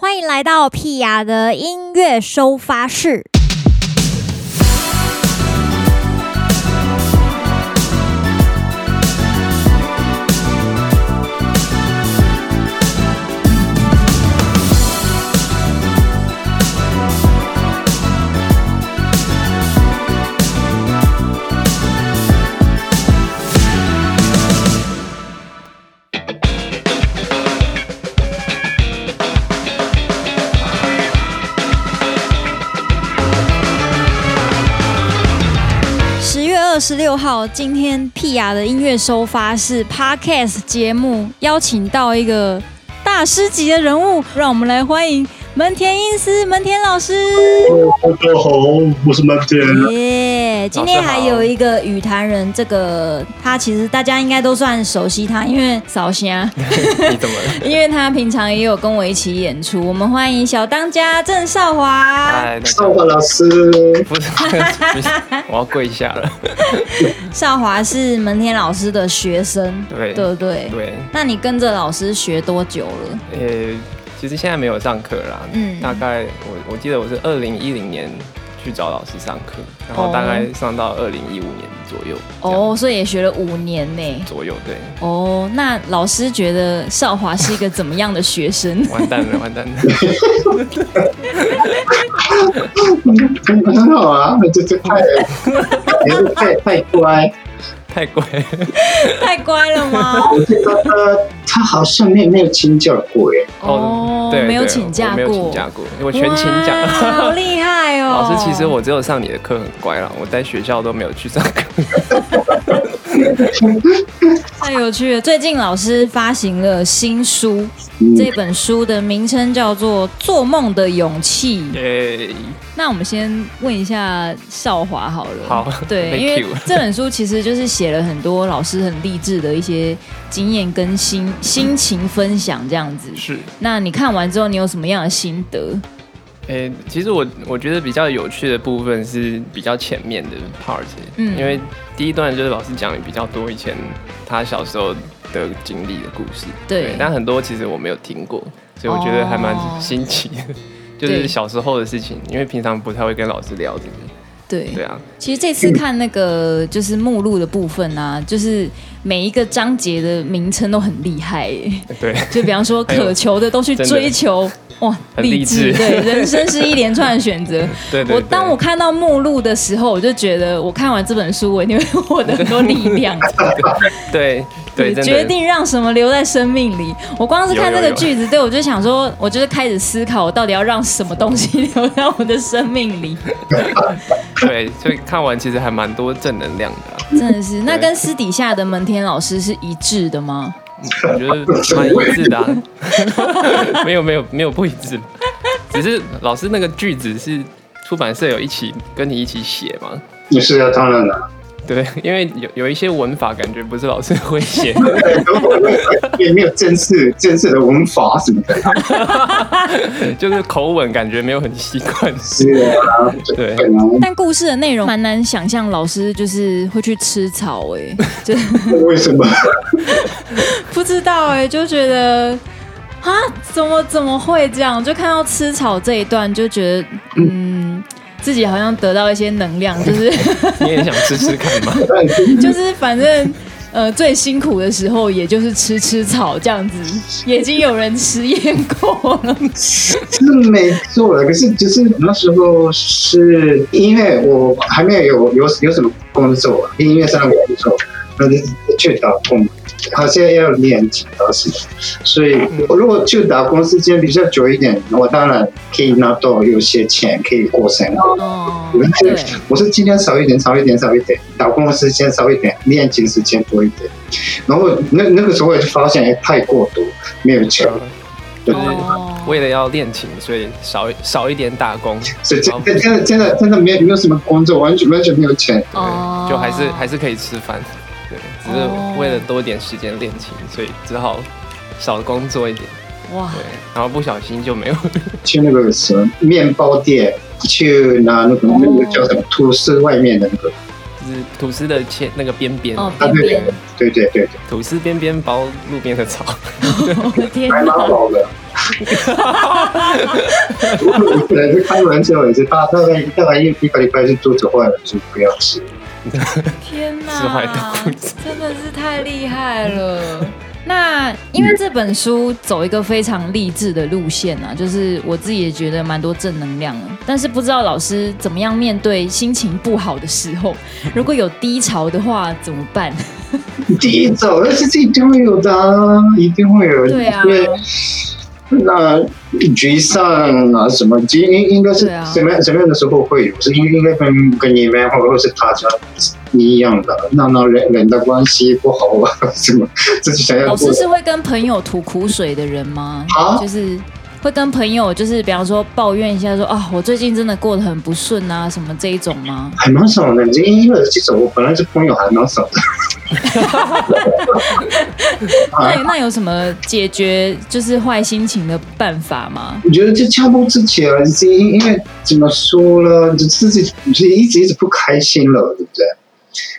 欢迎来到屁雅的音乐收发室。十六号，今天屁雅的音乐收发是 Podcast 节目邀请到一个大师级的人物，让我们来欢迎门田英司门田老师。大家好，我是门田。耶、yeah，今天还有一个语坛人，这个他其实大家应该都算熟悉他，因为扫虾。你怎么了？因为他平常也有跟我一起演出。我们欢迎小当家郑少华。嗨，少华老师。不是，我要跪下了。少华是门田老师的学生，对对对对。那你跟着老师学多久了？呃、欸。其实现在没有上课啦，嗯，大概我我记得我是二零一零年去找老师上课，然后大概上到二零一五年左右。哦，所以也学了五年呢。左右，对。哦，那老师觉得少华是一个怎么样的学生？完蛋了，完蛋了。很好啊，这这太，太太乖。太乖，太乖了吗？我觉得他他好像没有没有请假过耶。哦，对，没有请假过，没有请假过，我全勤奖。好厉害哦！老师，其实我只有上你的课很乖啦，我在学校都没有去上课。太有趣了！最近老师发行了新书，嗯、这本书的名称叫做《做梦的勇气》。对，那我们先问一下少华好了。好，对，因为这本书其实就是写了很多老师很励志的一些经验跟心心情分享这样子。是。那你看完之后，你有什么样的心得？诶、欸，其实我我觉得比较有趣的部分是比较前面的 part，嗯，因为第一段就是老师讲的比较多以前他小时候的经历的故事，对，对，但很多其实我没有听过，所以我觉得还蛮新奇的，哦、就是小时候的事情，因为平常不太会跟老师聊这个，对，对啊，其实这次看那个就是目录的部分啊，就是每一个章节的名称都很厉害，对，就比方说渴求的都去追求。哇，励志！对，人生是一连串的选择。对，对，对，我当我看到目录的时候，我就觉得我看完这本书，我一定会获得很多力量。对决定让什么留在生命里。我光是看这个句子，对我就想说，我就是开始思考，我到底要让什么东西留在我的生命里。对，所以看完其实还蛮多正能量的啊。真的是，那跟私底下的门田老师是一致的吗？我觉得蛮一致的啊，没有没有没有不一致，只是老师那个句子是出版社有一起跟你一起写吗？也是啊，当然了。对，因为有有一些文法感觉不是老师会写，也没有正式正式的文法什么的，就是口吻感觉没有很习惯。是啊，对。但故事的内容蛮难想象，老师就是会去吃草哎，就为什么？不知道哎，就觉得啊，怎么怎么会这样？就看到吃草这一段，就觉得嗯。自己好像得到一些能量，就是你也想吃吃看吗？就是反正呃最辛苦的时候，也就是吃吃草这样子，已经有人实验过了，是没错了。可是就是那时候是因为我还没有有有有什么工作，音乐上的工作，那就去打工。好像要练几道事情，所以如果就打工时间比较久一点，我当然可以拿到有些钱可以过生活。哦，对，我是尽量少一点，少一点，少一点，打工时间少一点，练琴时间多一点。然后那那个时候我就发现，哎，太过多，没有钱。对对对。为了要练琴，所以少少一点打工。是真真的真的真的没有没有什么工作，完全完全没有钱。哦。就还是还是可以吃饭。对，只是为了多点时间练琴，所以只好少工作一点。哇，对，然后不小心就没有 去那个什么面包店，去拿那个那个叫什么吐司外面的那个，就是吐司的切那个边边。哦，边边。对对对对，吐司边边包路边的草。我的天！还蛮好的。我本来是开玩笑，也是大大概大概一一个礼拜是肚子坏了就不要吃。天哪，真的是太厉害了！那因为这本书走一个非常励志的路线啊，就是我自己也觉得蛮多正能量的。但是不知道老师怎么样面对心情不好的时候，如果有低潮的话怎么办？低潮那是一定会有的，一定会有。对啊。那沮丧啊什么，应应应该是什么样什么样的时候会有？是应应该跟跟你们或者是大家一样的？那那人人的关系不好啊 什么？自己想要。老师是会跟朋友吐苦水的人吗？啊，就是。会跟朋友就是比方说抱怨一下说啊，我最近真的过得很不顺啊，什么这一种吗？还蛮少的，因因为其实我本来是朋友还蛮少的。那那有什么解决就是坏心情的办法吗？我觉得就强迫自己了，因因为怎么说呢，就自己就一直一直不开心了，对不对？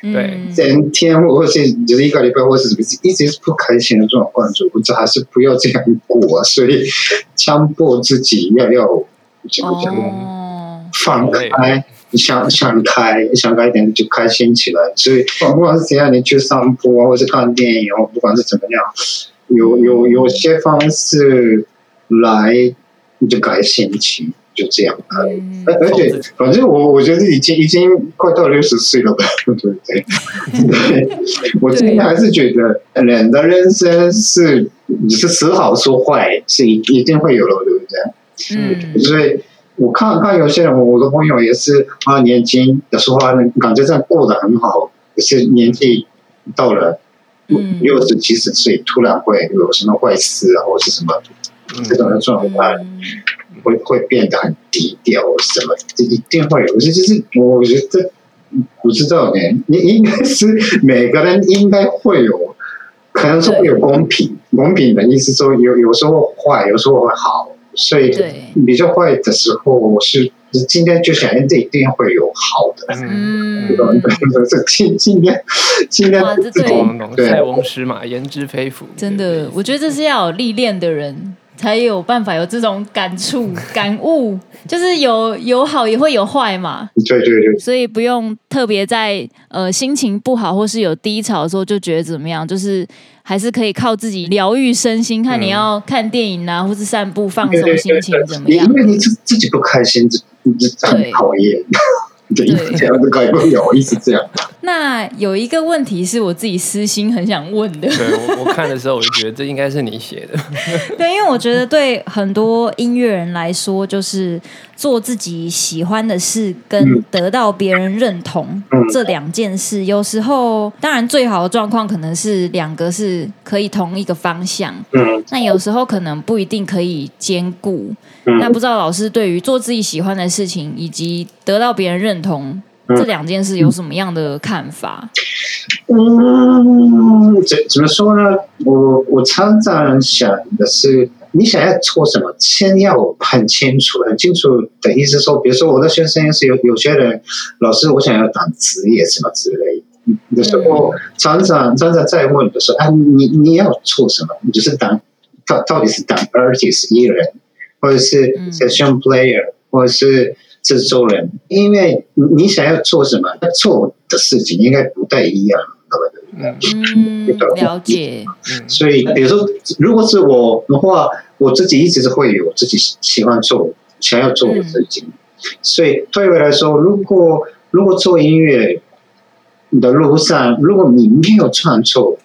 对，整天或者是就是一个礼拜，或者是什么，一直是不开心的状况，就我觉得还是不要这样过，所以强迫自己要要怎么讲，放开，想想开，想开一点就开心起来。所以不管是怎样，你去散步啊，或者是看电影，不管是怎么样，有有有些方式来你就改心情。就这样，而而且反正我我觉得已经已经快到六十岁了吧，对不对？对，我今天还是觉得人的人生是你是时好说坏是一一定会有的，对不对？嗯，所以我看看有些人，我的朋友也是啊，年轻的时候感觉上过得很好，可是年纪到了六十七十岁，突然会有什么坏事啊，或是什么这种的状态。会会变得很低调，什么这一定会有。这就是我觉得不知道呢，你应该是每个人应该会有，可能说会有公平。公平的意思说有有时候坏，有时候会好。所以比较坏的时候，我是今天就想，这一定会有好的。嗯，这今今天今天这种塞翁失马焉知非福。真的，我觉得这是要有历练的人。才有办法有这种感触、感悟，就是有有好也会有坏嘛。对对对。所以不用特别在呃心情不好或是有低潮的时候就觉得怎么样，就是还是可以靠自己疗愈身心。看你要看电影啊，或是散步放松心情怎么样？因为你自自己不开心，就就很讨厌。对，这样子改不了，一直这样。那有一个问题是我自己私心很想问的。对，我我看的时候我就觉得这应该是你写的。对，因为我觉得对很多音乐人来说，就是做自己喜欢的事跟得到别人认同这两件事，有时候当然最好的状况可能是两个是可以同一个方向。嗯。那有时候可能不一定可以兼顾。那不知道老师对于做自己喜欢的事情以及得到别人认同这两件事有什么样的看法？嗯，怎怎么说呢？我我常常想的是，你想要做什么，先要很清楚，很清楚的意思说，比如说我的学生是有有些人，老师我想要当职业什么之类的时候，常常常常在问的时候，啊，你你要做什么？你就是当到到底是当 artist 艺人，或者是 session player，或者是。制作人，因为你想要做什么，做的事情应该不太一样，嗯，了解。所以，比如说，如果是我的话，我自己一直是会有自己喜欢做、想要做的事情。嗯、所以，退回来说，如果如果做音乐的路上，如果你没有创作，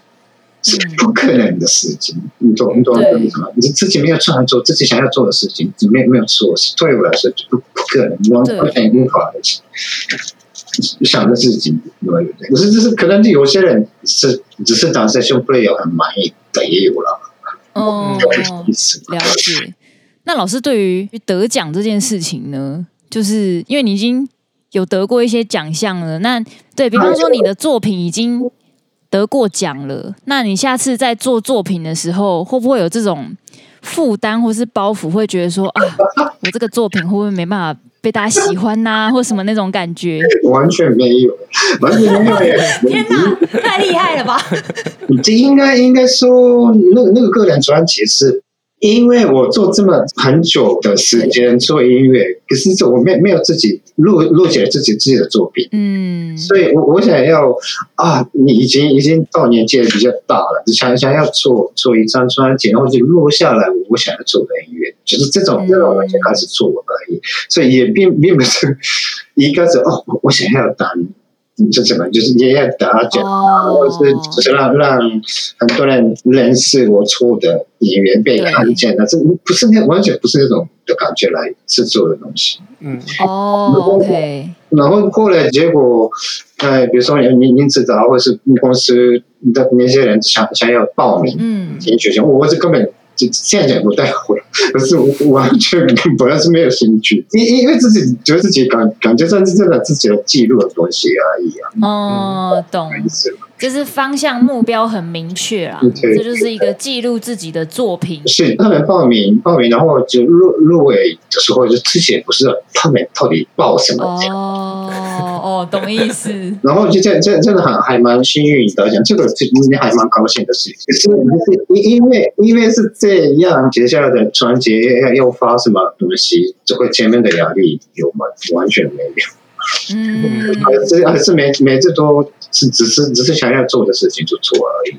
是不可能的事情，你懂你懂什么？你自己没有创作，自己想要做的事情，你没有没有做，对我来说就不不可能，完全无法想着自己，对不对？可是就是可能有些人是只是当 session player 很满意的也有了。哦，了解。那老师对于得奖这件事情呢，就是因为你已经有得过一些奖项了，那对比方说你的作品已经。得过奖了，那你下次在做作品的时候，会不会有这种负担或是包袱？会觉得说啊，我这个作品会不会没办法被大家喜欢呐、啊，或什么那种感觉？完全没有，完全没有。天哪，太厉害了吧！你这应该应该说，那那个个人专辑是因为我做这么很久的时间做音乐，可是我没没有自己录录写自己自己的作品，嗯，所以我我想要啊，你已经已经到年纪比较大了，想想要做做一张专辑，然后就录下来我想要做的音乐，就是这种这种就开始做而已，所以也并并不是一开始哦，我想要当。就怎么就是也要打奖，或者是就是让让很多人认识我做的演员被看见，的，这不是那完全不是那种的感觉来制作的东西。嗯，哦，OK。然后后来结果，呃，比如说你你知道，或者是公司的那些人想想要报名，嗯，进去，我我是根本。就现在讲不太会，可是我完全本来是没有兴趣，因因为自己觉得自己感感觉算是真的自己的记录的东西而已啊。哦，懂。就是方向目标很明确啊，这就是一个记录自己的作品。是他们报名报名，然后就入入围的时候，就之前不是他们到底报什么奖？哦哦，懂意思。然后就这样，这真的很还蛮幸运的，讲这个是应该还蛮高兴的事情。可是因因为因为是这样，接下来的专辑要要发什么东西，这会前面的压力有吗？完全没有。嗯，还是还是每每次都是只是只是想要做的事情就做而已。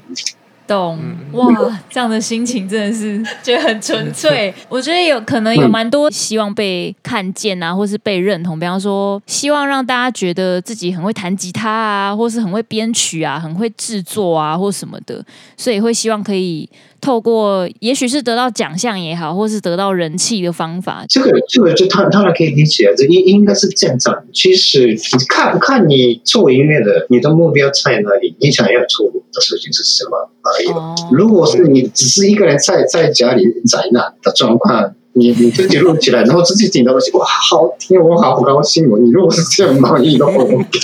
懂哇，这样的心情真的是觉得很纯粹。我觉得有可能有蛮多希望被看见啊，或是被认同。比方说，希望让大家觉得自己很会弹吉他啊，或是很会编曲啊，很会制作啊，或什么的，所以会希望可以。透过也许是得到奖项也好，或是得到人气的方法，这个这个就当当然可以理解，这应应该是这样。其实你看看你做音乐的，你的目标在哪里？你想要做的事情是什么而已。哦、如果是你只是一个人在在家里宅男的状况。你你自己录起来，然后自己听到东西，哇，好听，我好高兴哦！你如果是这样满意的话，我觉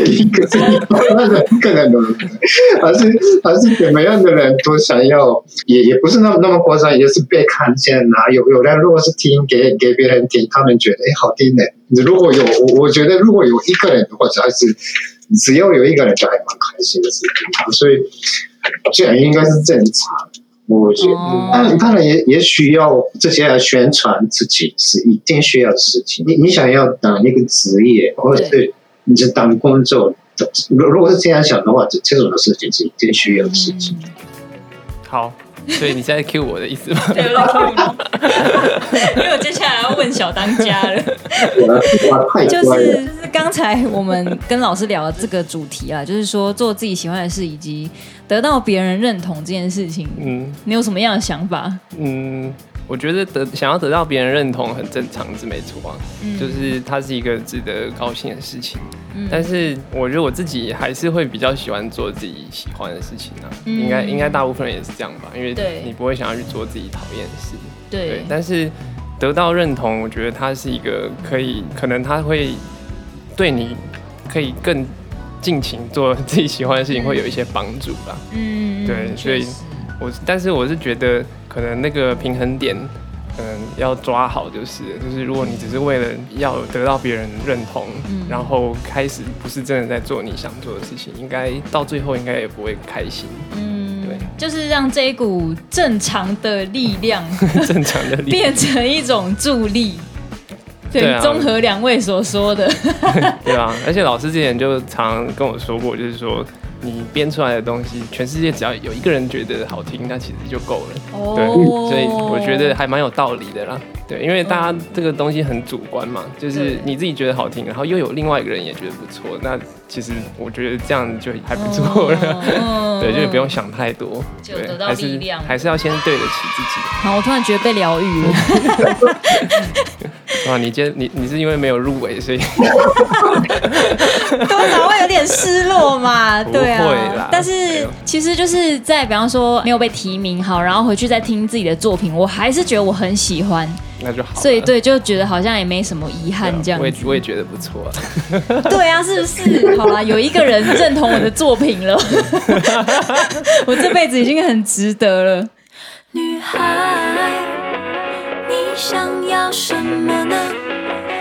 得一个是一般人更难，还是还是怎么样的人都想要，也也不是那么那么夸张，也是被看见啊。有有人如果是听给给别人听，他们觉得哎好听的。如果有我我觉得如果有一个人的话，还是只要有一个人就还蛮开心的事情。所以这样应该是正常。我觉得，当当然也也需要这些来宣传自己是一定需要的事情。你你想要当一个职业，或者是你是当工作的，如如果是这样想的话，这这种的事情是一定需要的事情。好，所以你现在 cue 我的意思吗？对，我在 cue 你，因为我接下来要问小当家了。就是刚才我们跟老师聊的这个主题啊，就是说做自己喜欢的事以及。得到别人认同这件事情，嗯，你有什么样的想法？嗯，我觉得得想要得到别人认同很正常，是没错啊，嗯，就是它是一个值得高兴的事情。嗯，但是我觉得我自己还是会比较喜欢做自己喜欢的事情啊，嗯，应该应该大部分人也是这样吧，因为你不会想要去做自己讨厌的事。对，对，但是得到认同，我觉得它是一个可以，可能它会对你可以更。尽情做自己喜欢的事情会有一些帮助吧。嗯，对，所以我，我但是我是觉得可能那个平衡点，嗯，要抓好，就是就是如果你只是为了要得到别人认同，嗯，然后开始不是真的在做你想做的事情，应该到最后应该也不会开心。嗯，对，就是让这一股正常的力量，正常的力量。变成一种助力。对，综合两位所说的，对啊，而且老师之前就常跟我说过，就是说你编出来的东西，全世界只要有一个人觉得好听，那其实就够了。哦，对，所以我觉得还蛮有道理的啦。对，因为大家这个东西很主观嘛，就是你自己觉得好听，然后又有另外一个人也觉得不错，那其实我觉得这样就还不错了。哦、对，就不用想太多，就得到力量，还是要先对得起自己。好，我突然觉得被疗愈了。哇，你今天你你是因为没有入围，所以多少会有点失落嘛？对啊，但是其实就是在比方说没有被提名好，然后回去再听自己的作品，我还是觉得我很喜欢。那就好，所以对，就觉得好像也没什么遗憾这样子。我也我也觉得不错啊。对啊，是不是？好啦，有一个人认同我的作品了，我这辈子已经很值得了。女孩，你想要什么呢？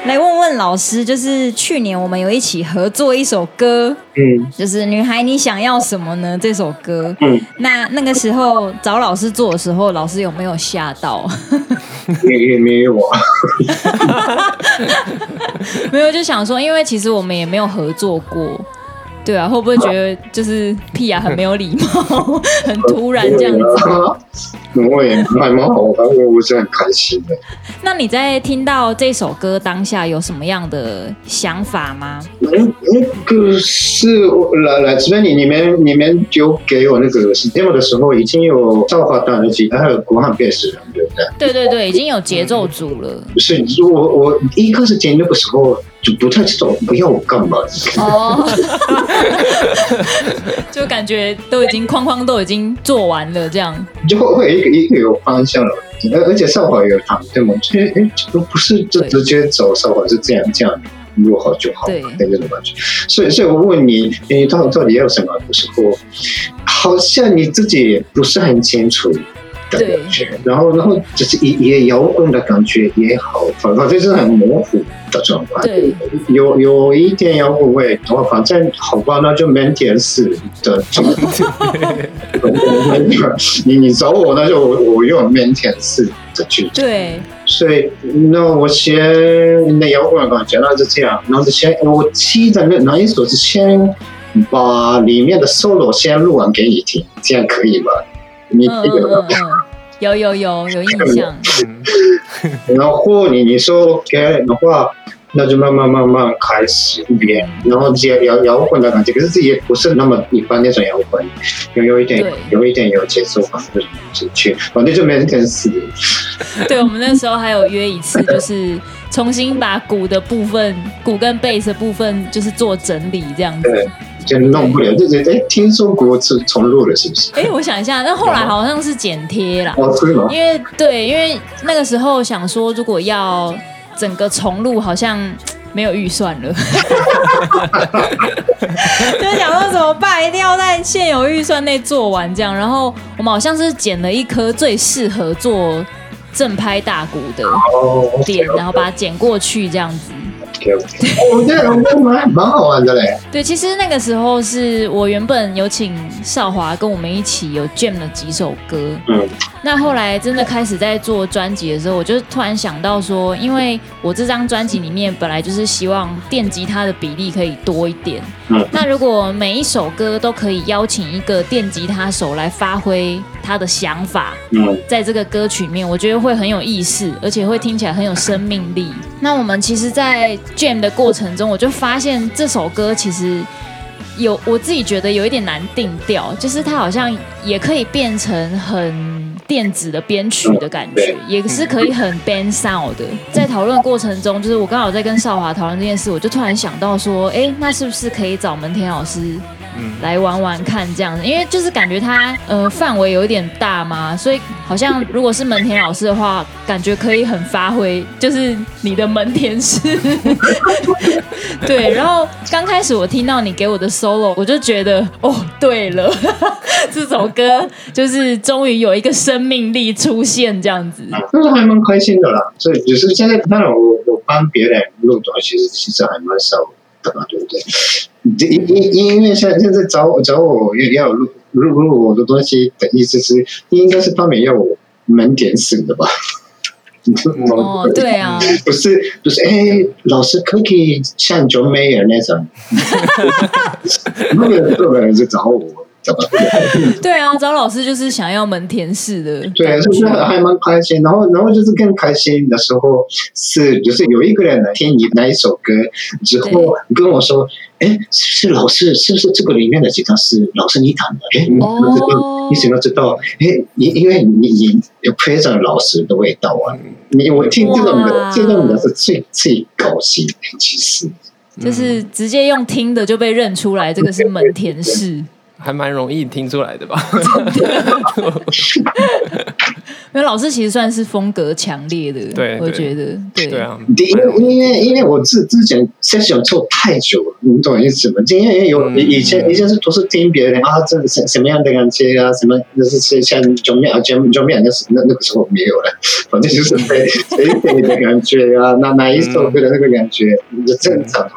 来问问老师，就是去年我们有一起合作一首歌，嗯，就是《女孩你想要什么呢》这首歌，嗯，那那个时候找老师做的时候，老师有没有吓到？也也没有啊，没有，就想说，因为其实我们也没有合作过。对啊，会不会觉得就是屁啊，很没有礼貌，很突然这样子？我也还蛮好玩，我我是很开心的。那你在听到这首歌当下有什么样的想法吗？嗯，那个是来来这边你你们你们就给我那个 demo 的时候，已经有少华弹吉他，还有国汉贝斯了，对不对？对对对，已经有节奏组了。是，我我一开始听那个时候。就不太知道不要我干嘛哦，就感觉都已经框框都已经做完了，这样就会会一个一个有方向了，而而且少华有他对吗？哎哎，不不是就直接走少华是这样这样录好就好，对那种感觉。所以所以我问你，你到到底要什么的时候，好像你自己不是很清楚。感觉，然后，然后就是也也摇滚的感觉也好，反正就是很模糊的状态。对，有有一点摇滚味，然后反正好吧，那就腼腆式的状态。你你找我，那就我我用腼腆式的去。对，所以那我先那摇滚的感觉，那就这样，然后就先我记得那哪一首是先把里面的 solo 先录完给你听，这样可以吗？你记得吗？有有有有印象，然后你你说 OK 的话，那就慢慢慢慢开始变，然后接摇摇滚的感觉，可是自己也不是那么一般那种摇滚，有有一点有一点有节奏感的进去，反正就没人跟死。对，我们那时候还有约一次，就是重新把鼓的部分，鼓跟贝斯的部分，就是做整理这样子。就弄不了，就是哎，听说过是重录了，是不是？哎，我想一下，那后来好像是剪贴啦。哦，是吗？因为对，因为那个时候想说，如果要整个重录，好像没有预算了。就想说怎么办？一定要在现有预算内做完这样。然后我们好像是剪了一颗最适合做正拍大鼓的点，然后把它剪过去这样子。我觉得蛮蛮好玩的嘞。对，其实那个时候是我原本有请少华跟我们一起有 jam 了几首歌。嗯。那后来真的开始在做专辑的时候，我就突然想到说，因为我这张专辑里面本来就是希望电吉他的比例可以多一点。嗯。那如果每一首歌都可以邀请一个电吉他手来发挥他的想法，嗯，在这个歌曲里面，我觉得会很有意思，而且会听起来很有生命力。那我们其实，在 jam 的过程中，我就发现这首歌其实有我自己觉得有一点难定调，就是它好像也可以变成很电子的编曲的感觉，也是可以很 band sound 的。在讨论过程中，就是我刚好在跟少华讨论这件事，我就突然想到说，哎，那是不是可以找门田老师？来玩玩看这样子，因为就是感觉它呃范围有一点大嘛，所以好像如果是门田老师的话，感觉可以很发挥，就是你的门田式。对，然后刚开始我听到你给我的 solo，我就觉得哦，对了，这首歌就是终于有一个生命力出现这样子，那是还蛮开心的啦。所以就是现在当然我我帮别人录的其实其实还蛮少的嘛，对不对？因因因为现在现在找我找我要要录录录我的东西的意思是，应该是他们要我门点式的吧？哦，对啊，不是不是，哎，老师可以像 John Mayer 那种，那个个人是找我。对啊，找老师就是想要门田式的，对，就是还蛮开心。然后，然后就是更开心的时候是，就是有一个人来听你那一首歌之后跟我说：“哎，是老师，是不是这个里面的吉他是老师你弹的？”哎，哦，你怎么知道？哎，因因为你你有非常老师的味道啊！你我听这种的，这种的是最最高兴的，其实就是直接用听的就被认出来，这个是门田式。还蛮容易听出来的吧？因为老师其实算是风格强烈的，对，我觉得，对，对啊，因为因为因为我之之前 session 做太久了，你懂我意思吗？因为有以前以前是都是听别人啊，这什什么样的感觉啊，什么就是像九面啊九九面那是那那个时候没有了，反正就是谁谁给你的感觉啊，那哪一首歌的那个感觉，就正常。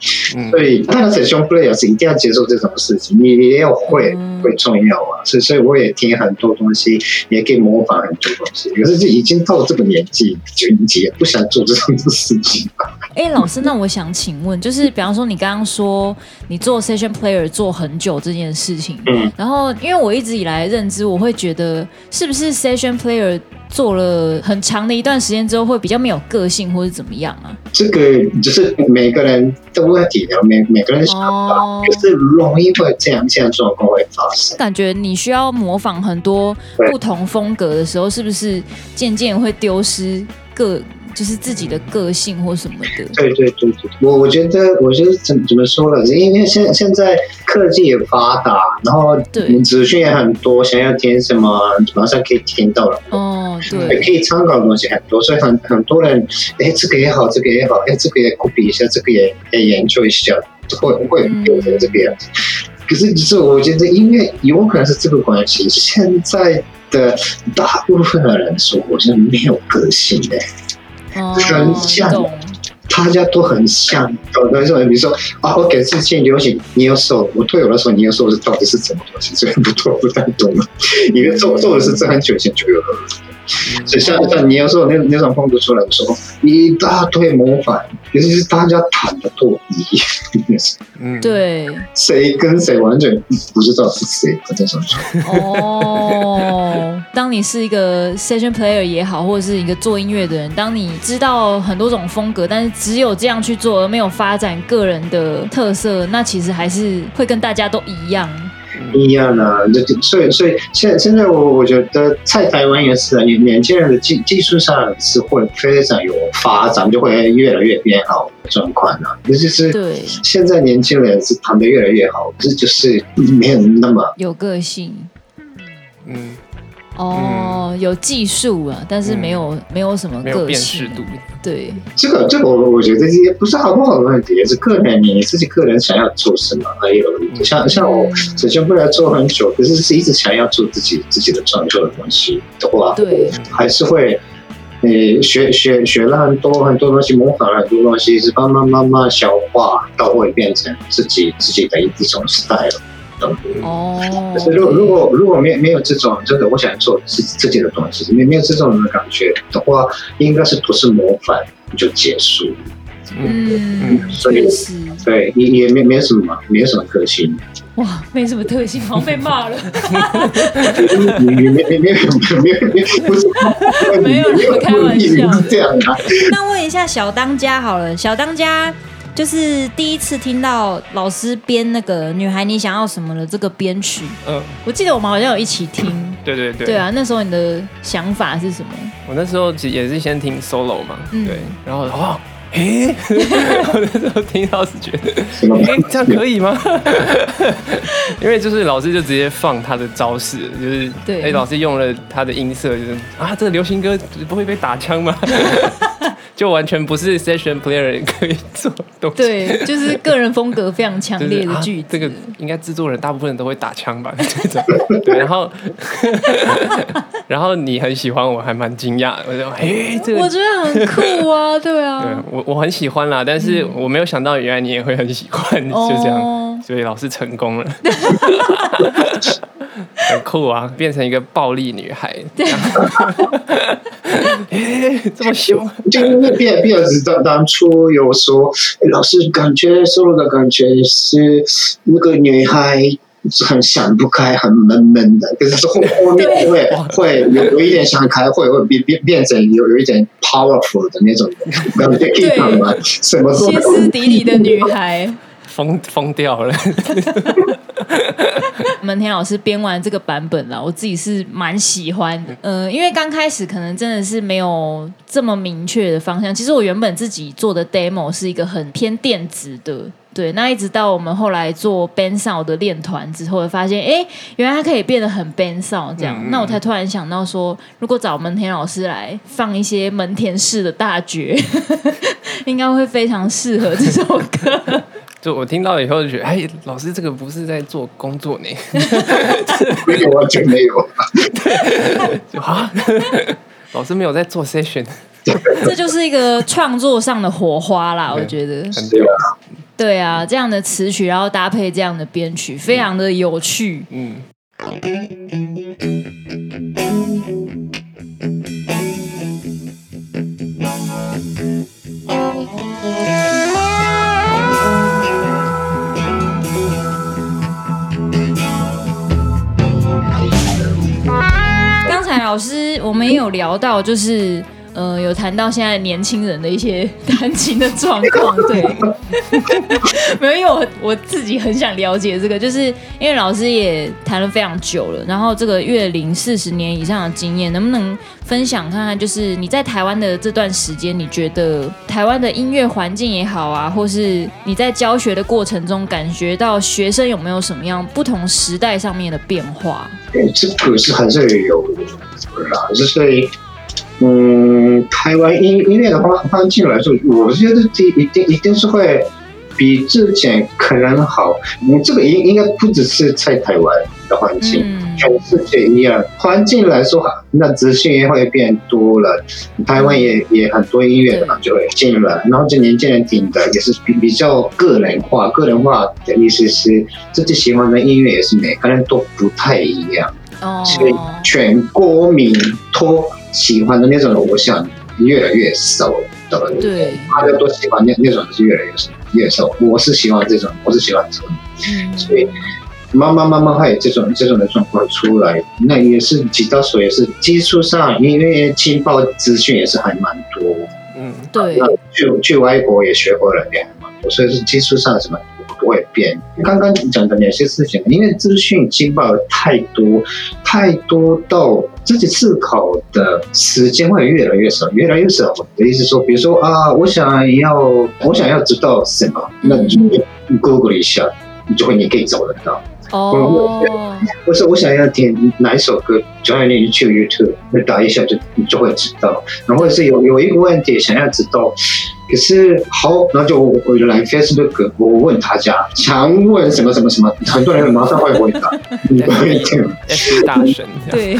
所以，当然，session player 是一定要接受这种事情，你也有会会重要啊。所以，所以我也听很多东西，也可以模仿很多东西。可是，就已经到了这个年纪，就也不想做这种事情。哎，老师，那我想请问，就是比方说，你刚刚说你做 session player 做很久这件事情，嗯，然后因为我一直以来认知，我会觉得是不是 session player 做了很长的一段时间之后，会比较没有个性，或者怎么样啊？这个就是每个人都会体谅，每每个人想法，就是容易会这样这样状况会发生。感觉你需要模仿很多不同风格的时候，是不是渐渐会丢失个？就是自己的个性或什么的。对对对对，我我觉得，我觉得怎怎么说呢？因为现现在科技也发达，然后资讯也很多，想要听什么马上可以听到了。哦，对，可以参考的东西很多，所以很很多人，哎，这个也好，这个也好，哎，这个也 copy 一下，这个也也研究一下，会会变成这个样子。嗯、可是，就是我觉得，因为有可能是这个关系，现在的大部分的人说，我是没有个性的。很像，大家都很像。有的时候，比如说啊，我给之前流行，你又瘦；我退我的时候，你又瘦，这到底是什么东西？所以不多，不太懂了。因为做做的是这很久以前就有了。所以像像你要说那那种风格出来的时候，一大堆模仿，尤其是大家弹的多一样，嗯，对，谁跟谁完全不知道是谁。哦，当你是一个 session player 也好，或者是一个做音乐的人，当你知道很多种风格，但是只有这样去做，而没有发展个人的特色，那其实还是会跟大家都一样。一样的，就所以所以现现在我我觉得在台湾也是啊，年年轻人的技技术上是会非常有发展，就会越来越变好的状况啊。尤其是对现在年轻人是谈的越来越好，这就是没有那么有个性。嗯。哦，有技术啊，但是没有、嗯、没有什么个性度。对，这个这个我我觉得也不是好不好的问题，也是个人你自己个人想要做什么。还有像像我首先不来做很久，可是是一直想要做自己自己的创作的东西的话，对，还是会呃学学学了很多很多东西，模仿了很多东西，是慢慢慢慢消化，到会变成自己自己的一一种 style。哦，可是如果如果如果没没有这种真的，我想做自自己的东西，没没有这种的感觉的话，应该是不是模仿就结束？嗯嗯，所以对也也没没有什么没有什么个性。哇，没什么特性，好像被骂了。没没没没没没不是没有开玩笑这样啊。那问一下小当家好了，小当家。就是第一次听到老师编那个《女孩你想要什么》的这个编曲，嗯，我记得我们好像有一起听，对对对，对啊，那时候你的想法是什么？我那时候也是先听 solo 嘛，嗯、对，然后哇，诶，我那时候听到是觉得，诶，这样可以吗？因为就是老师就直接放他的招式，就是对，哎，老师用了他的音色，就是啊，这个流行歌不会被打枪吗？就完全不是 session player 可以做东西。对，就是个人风格非常强烈的句子。就是啊、这个应该制作人大部分人都会打枪吧？这种。对，然后，然后你很喜欢，我还蛮惊讶。我就，哎，这个我觉得很酷啊，对啊。对，我我很喜欢啦，但是我没有想到原来你也会很喜欢，嗯、就这样，所以老师成功了。很酷啊，变成一个暴力女孩。对。哎，这么凶！就因为变变子当当初有说，老师感觉收录的感觉是那个女孩很想不开，很闷闷的。可是后后面会会有有一点想开，会会变变变成有有一点 powerful 的那种感觉，可以看吗？什么歇斯底里的女孩，疯疯掉了。门田老师编完这个版本了，我自己是蛮喜欢的。呃，因为刚开始可能真的是没有这么明确的方向。其实我原本自己做的 demo 是一个很偏电子的对，那一直到我们后来做 band sound 的练团之后，发现哎，原来它可以变得很 band sound 这样。嗯、那我才突然想到说，如果找门田老师来放一些门田式的大绝，应该会非常适合这首歌。就我听到以后就觉得，哎，老师这个不是在做工作呢？没有完全没有。对，就啊，老师没有在做 session。这就是一个创作上的火花啦，我觉得。对啊，这样的词曲，然后搭配这样的编曲，非常的有趣。嗯。刚老师我们也有聊到，就是。呃，有谈到现在年轻人的一些 感情的状况，对，没有，因为我我自己很想了解这个，就是因为老师也谈了非常久了，然后这个乐龄四十年以上的经验，能不能分享看看？就是你在台湾的这段时间，你觉得台湾的音乐环境也好啊，或是你在教学的过程中，感觉到学生有没有什么样不同时代上面的变化？这个是还是有啦，就是。嗯，台湾音音乐的环环境来说，我觉得这一定一定是会比之前可能好。你这个应应该不只是在台湾的环境，全世界一样。环境来说，那资讯也会变多了。台湾也也很多音乐的就会进了，然后这年轻人听的也是比比较个人化。个人化的意思是自己喜欢的音乐也是每个人都不太一样。哦，所以全国民都。喜欢的那种偶像越来越少了，对，大家都喜欢那那种是越来越少，越少。我是喜欢这种，我是喜欢这种，嗯，所以慢慢慢慢会有这种这种的状况出来。那也是吉他手也是技术上，因为情报资讯也是还蛮多，嗯，对。那去去外国也学过了也蛮多，所以是技术上什么。不会变。刚刚讲的那些事情，因为资讯情报太多，太多到自己思考的时间会越来越少，越来越少。我的意思说，比如说啊，我想要，我想要知道什么，那你就 Google 一下，你就会你可以找得到。哦。我说我想要听哪一首歌，就要你去 YouTube，你打一下就你就会知道。然后是有有一个问题想要知道。可是好，那就我就来 Facebook，我问他家，想问什么什么什么，很多人马上会回答。你不会听，大神。对，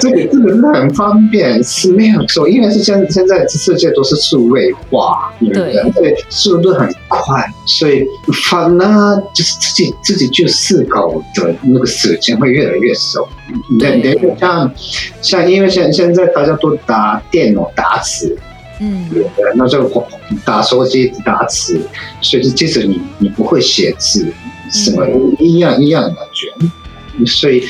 这个这个是很方便，是没有错，因为是现现在世界都是数位化，对，所以速度很快，所以反而就是自己自己去思考的那个时间会越来越少。对，对，像像因为现现在大家都打电脑打字。嗯，对，那就打手机打字，所以即使你你不会写字，什么一样一样的感觉，所以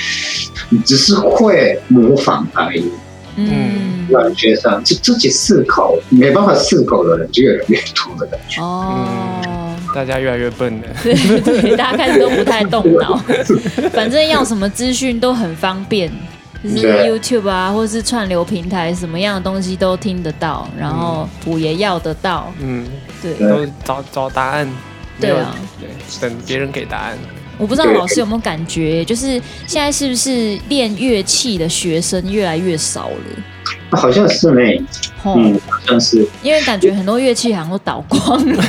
你只是会模仿而已。嗯，感觉上就自己思考没办法思考的人就越来越多的感觉。哦，大家越来越笨了。对对，大家开始都不太动脑，反正要什么资讯都很方便。就是 YouTube 啊，或是串流平台，什么样的东西都听得到，然后谱也要得到。嗯，对，都找找答案。对啊，对，等别人给答案。我不知道老师有没有感觉，就是现在是不是练乐器的学生越来越少了？好像是呢。嗯，好像是。因为感觉很多乐器好像都倒光了。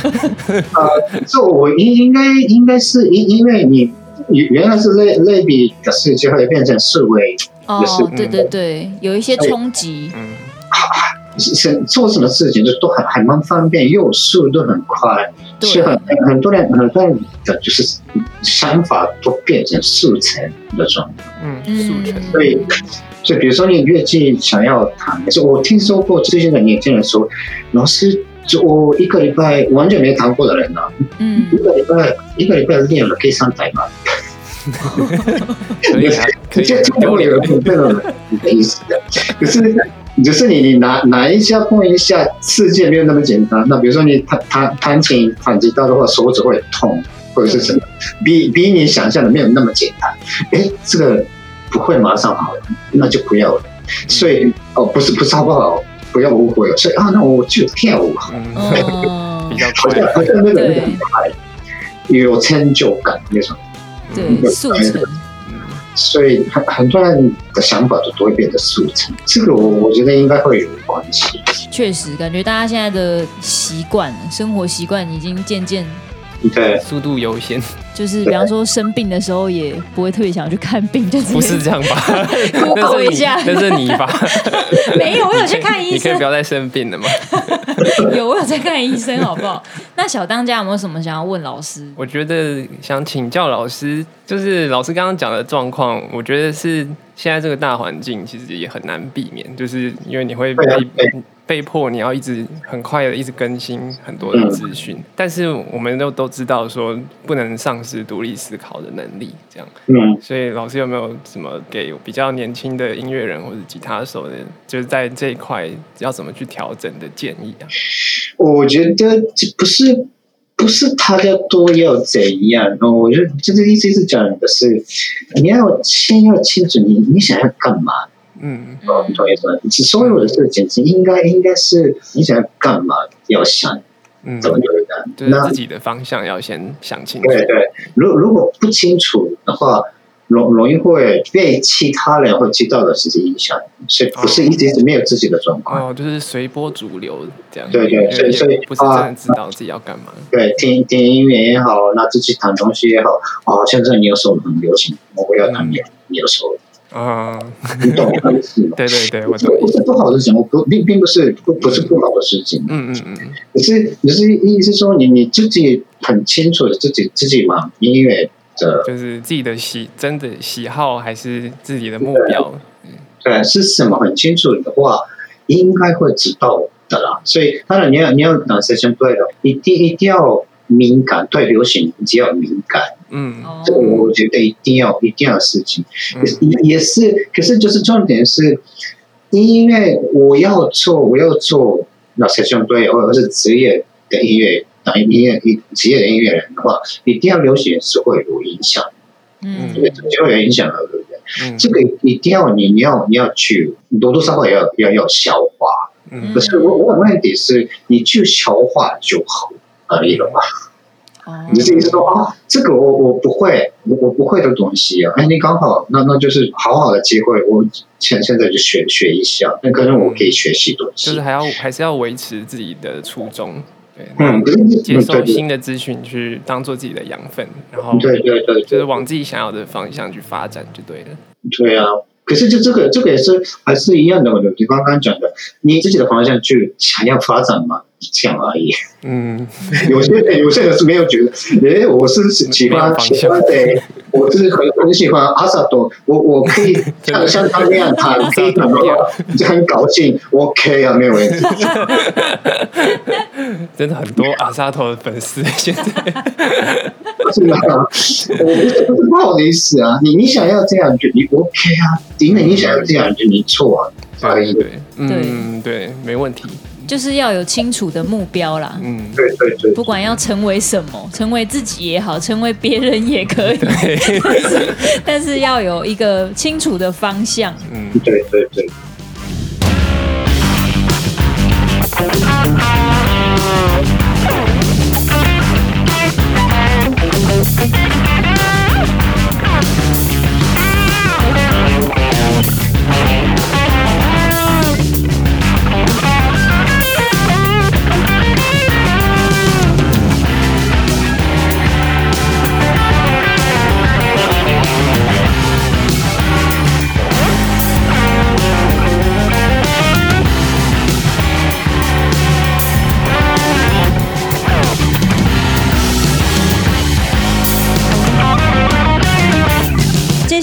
呃，这我应应该应该是因因为你原来是类类比的世界会变成四位。哦，对对对，有一些冲击。嗯，是做什么事情就都很还蛮方便，又速度很快，是很很多人很多人的就是想法都变成速成那种。嗯，速成。所以，所以比如说你乐器想要弹，就我听说过最近的年轻人说，老师，就我一个礼拜完全没弹过的人呢，嗯，一个礼拜一个礼拜练了可以上台吗？可以啊，可以。有有这种意思的，可是，就是你你拿拿一下碰一下，世界没有那么简单。那比如说你弹弹弹琴弹吉他的话，手指会痛，或者是什么，比比你想象的没有那么简单。哎，这个不会马上好了，那就不要了。所以哦，不是不是好不好？不要误会。所以啊，那我就跳舞 好，比较快，好像那个那个很快。有成就感那种。对，速成。所以很很多人的想法都都会变得速成，这个我我觉得应该会有关系。确实，感觉大家现在的习惯、生活习惯已经渐渐。对，速度优先，就是比方说生病的时候也不会特别想要去看病，就是不是这样吧？Google 一下，那是你吧？没有，我有去看医生。你可以不要再生病了吗？有，我有在看医生，好不好？那小当家有没有什么想要问老师？我觉得想请教老师，就是老师刚刚讲的状况，我觉得是现在这个大环境其实也很难避免，就是因为你会被。被迫你要一直很快的一直更新很多的资讯，嗯，但是我们都都知道说不能丧失独立思考的能力，这样。嗯，所以老师有没有什么给比较年轻的音乐人或者吉他手的，就是在这一块要怎么去调整的建议啊？我觉得这不是不是他要多要怎样，我觉得这个意思是讲的是你要先要清楚你你想要干嘛。嗯，哦，同意说，所有的事情是应该应该是你想要干嘛，要想怎么就是自己的方向要先想清楚。对对，如果如果不清楚的话，容容易会被其他人会知道的事情影响，所以不是一直是没有自己的状况。哦，就是随波逐流这样。对对，所以所以不是真的知道自己要干嘛。对，听听音乐也好，那自己弹东西也好，哦，现在你有手很流行，我要弹你有手。啊，你懂我的意思吗？对对对，我懂。不是不好的事情，我不并并不是不不是不好的事情。嗯嗯嗯。可是可是意思说，你你自己很清楚的自己自己嘛，音乐的，就是自己的喜真的喜好还是自己的目标？对，对是什么很清楚的话，应该会知道的啦。所以当然你要你要拿时间对的，一定一定要敏感，对流行只要敏感。嗯，这个我觉得一定要一定要事情，也也是，可是就是重点是，音乐我要做我要做那些相对或者是职业的音乐，当音乐职业的音乐人的话，一定要流行是会有影响，嗯，对，就会有影响的，对不对？嗯，这个一定要你你要你要去多多少少要要要消化，嗯，可是我我问题是，你去消化就好而已了嘛。你的意思说啊，这个我我不会，我我不会的东西啊，哎，你刚好，那那就是好好的机会，我现现在就学学一下，那可能我可以学习东西，就是还要还是要维持自己的初衷，对，嗯，接受新的资讯去当做自己的养分，然后对对对，就是往自己想要的方向去发展就对了，对啊。可是，就这个，这个也是还是一样的。我就刚刚讲的，你自己的方向去想要发展嘛，这样而已。嗯，有些人有些人是没有觉得，诶，我是喜欢喜欢的，我是很很喜欢阿萨多，我我可以像像他那样弹，可以弹的话，就很高兴。OK 啊，没有问题。真的很多阿萨托的粉丝。现在。是吗？我不好意思啊，你你想要这样就你 OK 啊，因为你想要这样就你错啊，对对，嗯对，没问题，就是要有清楚的目标啦，嗯。对对对，不管要成为什么，成为自己也好，成为别人也可以，但是 但是要有一个清楚的方向，嗯。对对对。Música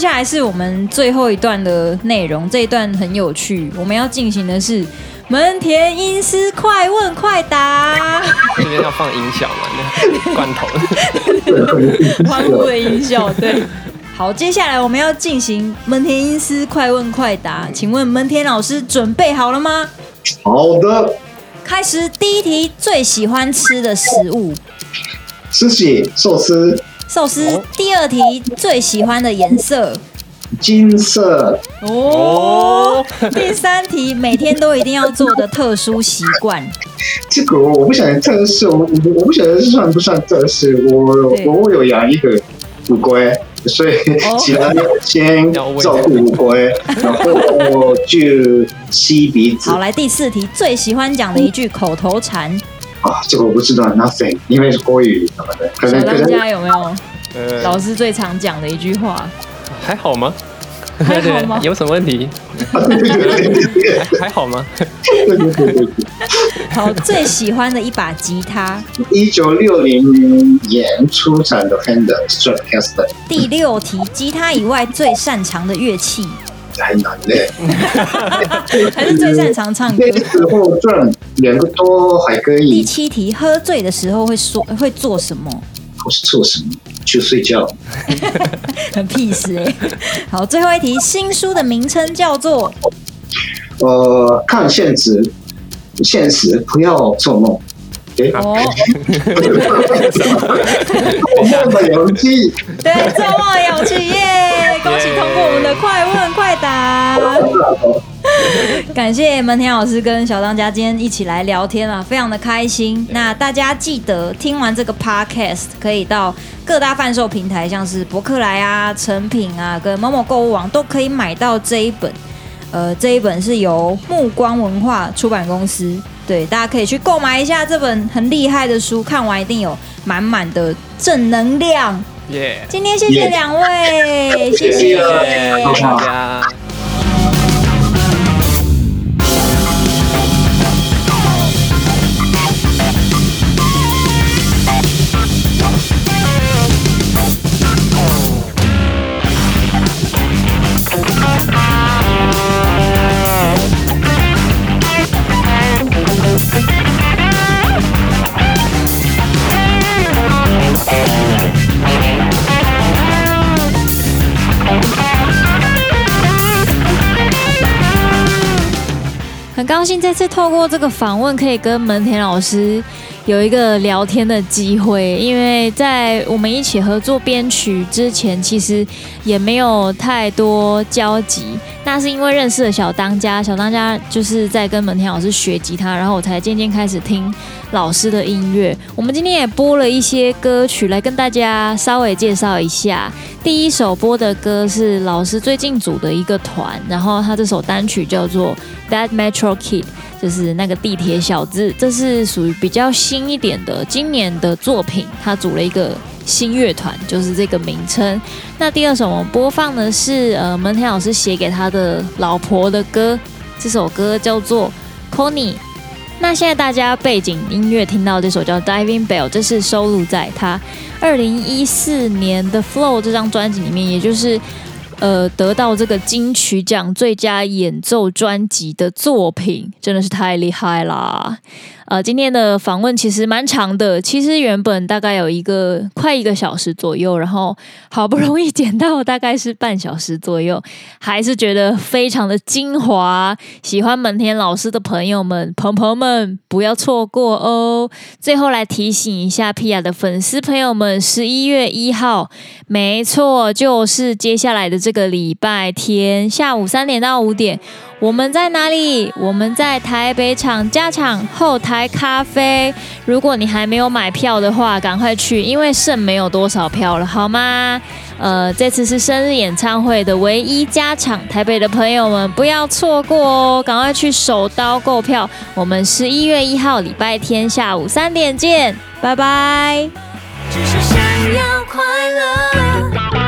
还是我们最后一段的内容，这一段很有趣。我们要进行的是门田英司快问快答。这边要放音效嘛？那罐头，欢呼的音效。对，好，接下来我们要进行门田英司快问快答。请问门田老师准备好了吗？好的，开始第一题，最喜欢吃的食物？寿司，寿司。寿司。第二题，最喜欢的颜色？金色。哦，第三题，每天都一定要做的特殊习惯。这个我不晓得特殊，我我不晓得算不算特殊。我我我有养一个乌龟，所以起来先照顾乌龟，然后我就吸鼻子。好，来第四题，最喜欢讲的一句口头禅。啊，这个我不知道，nothing，因为是国语什么的。小当家有没有？呃，老师最常讲的一句话。还好吗？还好吗？有什么问题？还好吗？好，最喜欢的一把吉他。一九六零年出产的 Fender Stratocaster。第六题，吉他以外最擅长的乐器。太难嘞。还是最擅长唱歌。那时候赚两个多还可以。第七题，喝醉的时候会说会做什么？我是做什么？去睡觉。很 peace 哎。好，最后一题，新书的名称叫做……呃，看现实，现实不要做梦。哎，哦，做梦的勇气。对，做梦的勇气耶！恭喜通过我们的快问快答。感谢门田老师跟小当家今天一起来聊天啊，非常的开心。那大家记得听完这个 podcast，可以到各大贩售平台，像是博客来啊、成品啊、跟某某购物网都可以买到这一本。呃，这一本是由目光文化出版公司，对，大家可以去购买一下这本很厉害的书，看完一定有满满的正能量。耶！今天谢谢两位谢谢，谢谢大家。相信这次透过这个访问，可以跟门田老师有一个聊天的机会。因为在我们一起合作编曲之前，其实也没有太多交集。那是因为认识了小当家，小当家就是在跟门田老师学吉他，然后我才渐渐开始听老师的音乐。我们今天也播了一些歌曲来跟大家稍微介绍一下。第一首播的歌是老师最近组的一个团，然后他这首单曲叫做。That Metro Kid 就是那个地铁小子，这是属于比较新一点的今年的作品。他组了一个新乐团，就是这个名称。那第二首我们播放的是呃门田老师写给他的老婆的歌，这首歌叫做 Conny。那现在大家背景音乐听到这首叫 Diving Bell，这是收录在他二零一四年的 Flow 这张专辑里面，也就是。呃，得到这个金曲奖最佳演奏专辑的作品，真的是太厉害啦！呃，今天的访问其实蛮长的，其实原本大概有一个快一个小时左右，然后好不容易剪到大概是半小时左右，还是觉得非常的精华。喜欢门田老师的朋友们、朋朋们不要错过哦！最后来提醒一下 Pia 的粉丝朋友们，十一月一号，没错，就是接下来的这这个礼拜天下午三点到五点。我们在哪里？我们在台北场加场后台咖啡。如果你还没有买票的话，赶快去，因为剩没有多少票了，好吗？呃，这次是生日演唱会的唯一加场，台北的朋友们不要错过哦，赶快去手刀购票。我们十一月一号礼拜天下午三点见，拜拜。只是想要快乐